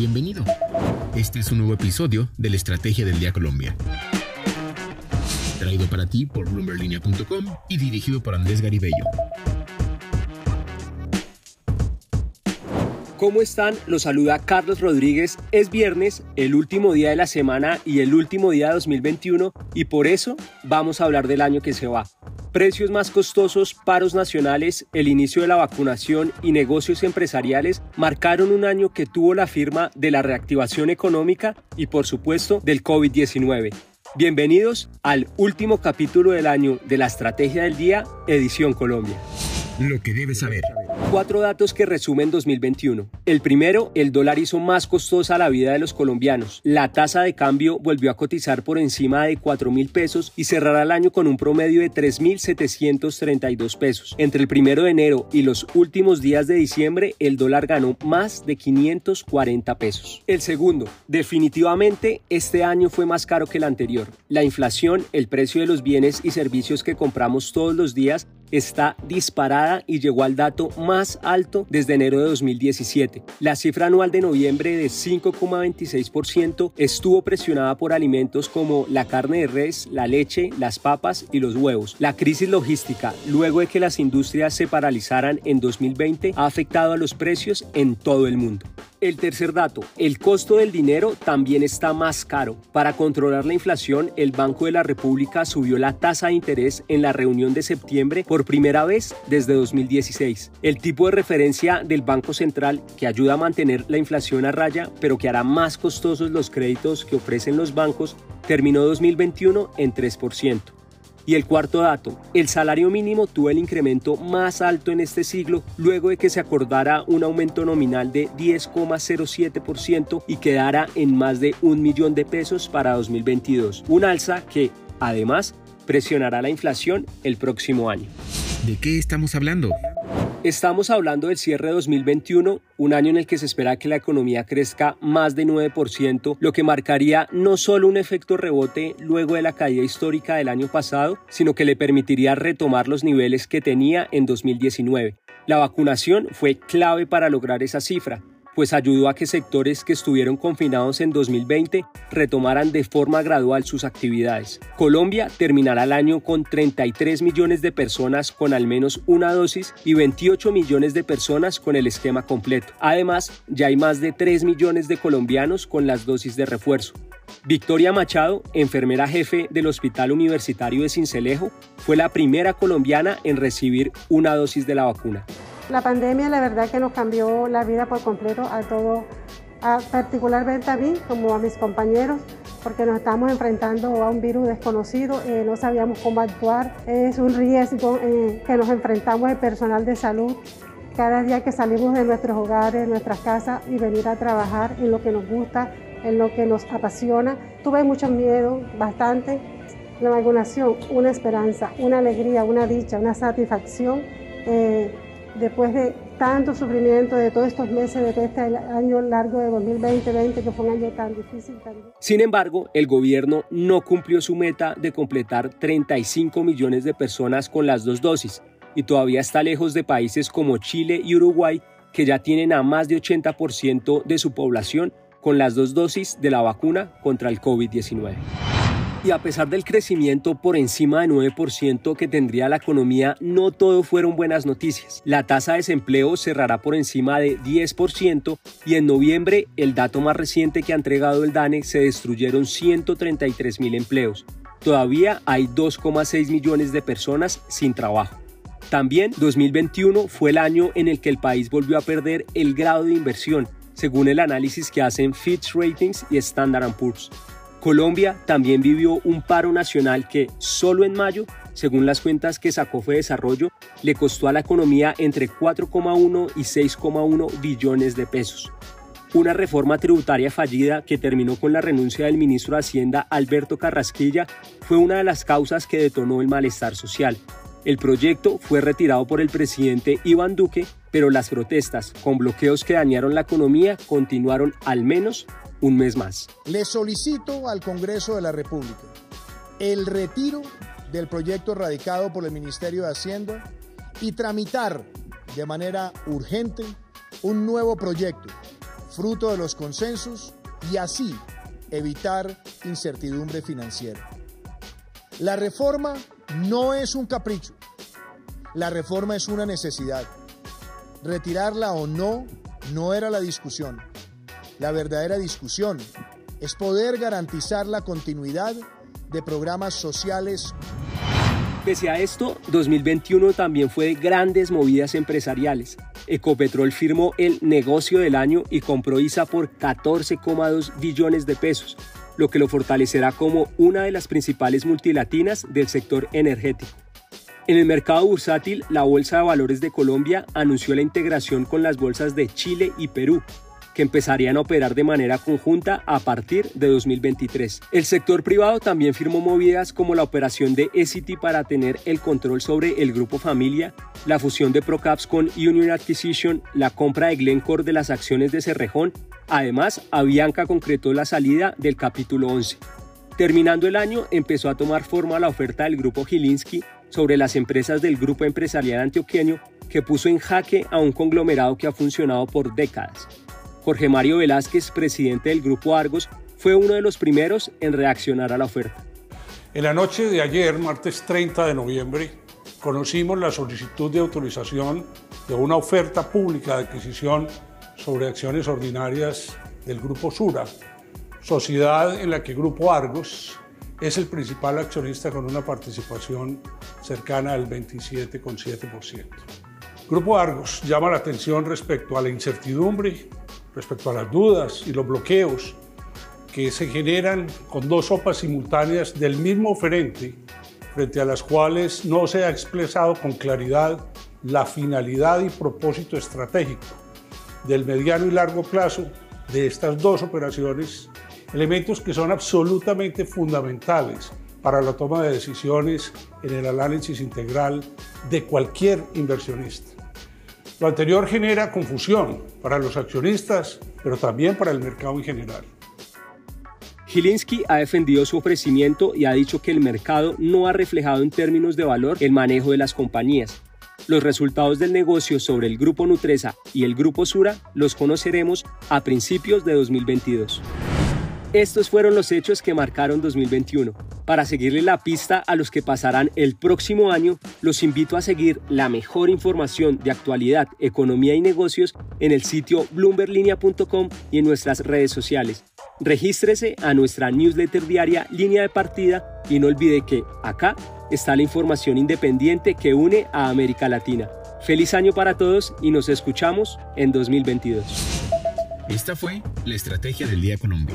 Bienvenido. Este es un nuevo episodio de la Estrategia del Día Colombia. Traído para ti por bloomberlinia.com y dirigido por Andrés Garibello. ¿Cómo están? Los saluda Carlos Rodríguez. Es viernes, el último día de la semana y el último día de 2021 y por eso vamos a hablar del año que se va. Precios más costosos, paros nacionales, el inicio de la vacunación y negocios empresariales marcaron un año que tuvo la firma de la reactivación económica y por supuesto del COVID-19. Bienvenidos al último capítulo del año de la Estrategia del Día, Edición Colombia. Lo que debes saber. Cuatro datos que resumen 2021. El primero, el dólar hizo más costosa la vida de los colombianos. La tasa de cambio volvió a cotizar por encima de 4 mil pesos y cerrará el año con un promedio de 3.732 pesos. Entre el primero de enero y los últimos días de diciembre, el dólar ganó más de 540 pesos. El segundo, definitivamente este año fue más caro que el anterior. La inflación, el precio de los bienes y servicios que compramos todos los días, está disparada y llegó al dato más alto desde enero de 2017. La cifra anual de noviembre de 5,26% estuvo presionada por alimentos como la carne de res, la leche, las papas y los huevos. La crisis logística, luego de que las industrias se paralizaran en 2020, ha afectado a los precios en todo el mundo. El tercer dato, el costo del dinero también está más caro. Para controlar la inflación, el Banco de la República subió la tasa de interés en la reunión de septiembre por primera vez desde 2016. El tipo de referencia del Banco Central que ayuda a mantener la inflación a raya, pero que hará más costosos los créditos que ofrecen los bancos, terminó 2021 en 3%. Y el cuarto dato, el salario mínimo tuvo el incremento más alto en este siglo luego de que se acordara un aumento nominal de 10,07% y quedara en más de un millón de pesos para 2022, un alza que, además, presionará la inflación el próximo año. ¿De qué estamos hablando? Estamos hablando del cierre de 2021, un año en el que se espera que la economía crezca más de 9%, lo que marcaría no solo un efecto rebote luego de la caída histórica del año pasado, sino que le permitiría retomar los niveles que tenía en 2019. La vacunación fue clave para lograr esa cifra, pues ayudó a que sectores que estuvieron confinados en 2020 retomaran de forma gradual sus actividades. Colombia terminará el año con 33 millones de personas con al menos una dosis y 28 millones de personas con el esquema completo. Además, ya hay más de 3 millones de colombianos con las dosis de refuerzo. Victoria Machado, enfermera jefe del Hospital Universitario de Cincelejo, fue la primera colombiana en recibir una dosis de la vacuna. La pandemia la verdad que nos cambió la vida por completo a todo, particularmente a mí como a mis compañeros, porque nos estamos enfrentando a un virus desconocido, eh, no sabíamos cómo actuar, es un riesgo eh, que nos enfrentamos el personal de salud cada día que salimos de nuestros hogares, nuestras casas y venir a trabajar en lo que nos gusta, en lo que nos apasiona. Tuve mucho miedo, bastante. La vacunación, una esperanza, una alegría, una dicha, una satisfacción. Eh, después de tanto sufrimiento, de todos estos meses, de todo este año largo de 2020, que fue un año tan difícil. Sin embargo, el gobierno no cumplió su meta de completar 35 millones de personas con las dos dosis y todavía está lejos de países como Chile y Uruguay, que ya tienen a más de 80% de su población con las dos dosis de la vacuna contra el COVID-19. Y a pesar del crecimiento por encima de 9% que tendría la economía, no todo fueron buenas noticias. La tasa de desempleo cerrará por encima de 10% y en noviembre, el dato más reciente que ha entregado el DANE, se destruyeron 133 mil empleos. Todavía hay 2,6 millones de personas sin trabajo. También 2021 fue el año en el que el país volvió a perder el grado de inversión, según el análisis que hacen Fitch Ratings y Standard Poor's. Colombia también vivió un paro nacional que solo en mayo, según las cuentas que sacó Fue Desarrollo, le costó a la economía entre 4,1 y 6,1 billones de pesos. Una reforma tributaria fallida que terminó con la renuncia del ministro de Hacienda Alberto Carrasquilla fue una de las causas que detonó el malestar social. El proyecto fue retirado por el presidente Iván Duque, pero las protestas con bloqueos que dañaron la economía continuaron al menos un mes más. Le solicito al Congreso de la República el retiro del proyecto radicado por el Ministerio de Hacienda y tramitar de manera urgente un nuevo proyecto fruto de los consensos y así evitar incertidumbre financiera. La reforma no es un capricho, la reforma es una necesidad. Retirarla o no no era la discusión. La verdadera discusión es poder garantizar la continuidad de programas sociales. Pese a esto, 2021 también fue de grandes movidas empresariales. Ecopetrol firmó el negocio del año y compró ISA por 14,2 billones de pesos, lo que lo fortalecerá como una de las principales multilatinas del sector energético. En el mercado bursátil, la Bolsa de Valores de Colombia anunció la integración con las bolsas de Chile y Perú, empezarían a operar de manera conjunta a partir de 2023. El sector privado también firmó movidas como la operación de eCity para tener el control sobre el grupo Familia, la fusión de Procaps con Union Acquisition, la compra de Glencore de las acciones de Cerrejón. Además, Avianca concretó la salida del capítulo 11. Terminando el año, empezó a tomar forma la oferta del grupo Gilinski sobre las empresas del grupo empresarial antioqueño que puso en jaque a un conglomerado que ha funcionado por décadas. Jorge Mario Velázquez, presidente del Grupo Argos, fue uno de los primeros en reaccionar a la oferta. En la noche de ayer, martes 30 de noviembre, conocimos la solicitud de autorización de una oferta pública de adquisición sobre acciones ordinarias del Grupo Sura, sociedad en la que Grupo Argos es el principal accionista con una participación cercana al 27,7%. Grupo Argos llama la atención respecto a la incertidumbre respecto a las dudas y los bloqueos que se generan con dos sopas simultáneas del mismo oferente, frente a las cuales no se ha expresado con claridad la finalidad y propósito estratégico del mediano y largo plazo de estas dos operaciones, elementos que son absolutamente fundamentales para la toma de decisiones en el análisis integral de cualquier inversionista. Lo anterior genera confusión para los accionistas, pero también para el mercado en general. Gilinski ha defendido su ofrecimiento y ha dicho que el mercado no ha reflejado en términos de valor el manejo de las compañías. Los resultados del negocio sobre el grupo Nutresa y el grupo Sura los conoceremos a principios de 2022. Estos fueron los hechos que marcaron 2021. Para seguirle la pista a los que pasarán el próximo año, los invito a seguir la mejor información de actualidad, economía y negocios en el sitio bloomberlinia.com y en nuestras redes sociales. Regístrese a nuestra newsletter diaria Línea de Partida y no olvide que acá está la información independiente que une a América Latina. Feliz año para todos y nos escuchamos en 2022. Esta fue la Estrategia del Día Colombia